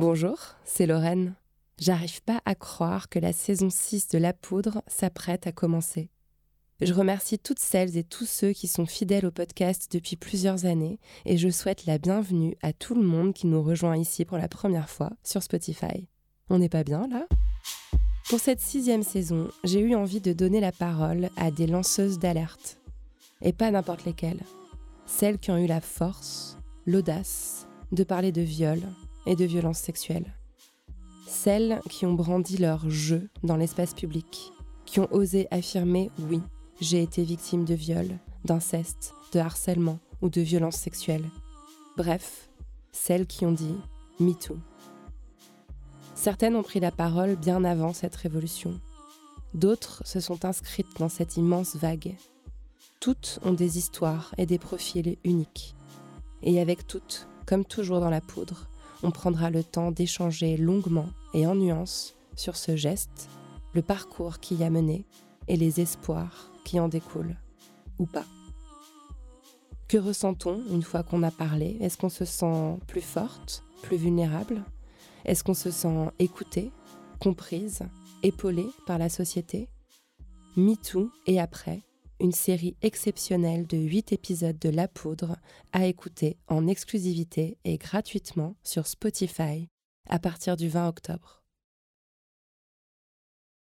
Bonjour, c'est Lorraine. J'arrive pas à croire que la saison 6 de La Poudre s'apprête à commencer. Je remercie toutes celles et tous ceux qui sont fidèles au podcast depuis plusieurs années et je souhaite la bienvenue à tout le monde qui nous rejoint ici pour la première fois sur Spotify. On n'est pas bien là? Pour cette sixième saison, j'ai eu envie de donner la parole à des lanceuses d'alerte. Et pas n'importe lesquelles. Celles qui ont eu la force, l'audace de parler de viol et de violences sexuelles. Celles qui ont brandi leur jeu dans l'espace public, qui ont osé affirmer oui, j'ai été victime de viol, d'inceste, de harcèlement ou de violences sexuelles. Bref, celles qui ont dit MeToo. Certaines ont pris la parole bien avant cette révolution. D'autres se sont inscrites dans cette immense vague. Toutes ont des histoires et des profils uniques. Et avec toutes, comme toujours dans la poudre, on prendra le temps d'échanger longuement et en nuances sur ce geste, le parcours qui y a mené et les espoirs qui en découlent, ou pas. Que ressent-on une fois qu'on a parlé? Est-ce qu'on se sent plus forte, plus vulnérable? Est-ce qu'on se sent écoutée, comprise, épaulée par la société? MeToo et après, une série exceptionnelle de 8 épisodes de La Poudre à écouter en exclusivité et gratuitement sur Spotify à partir du 20 octobre.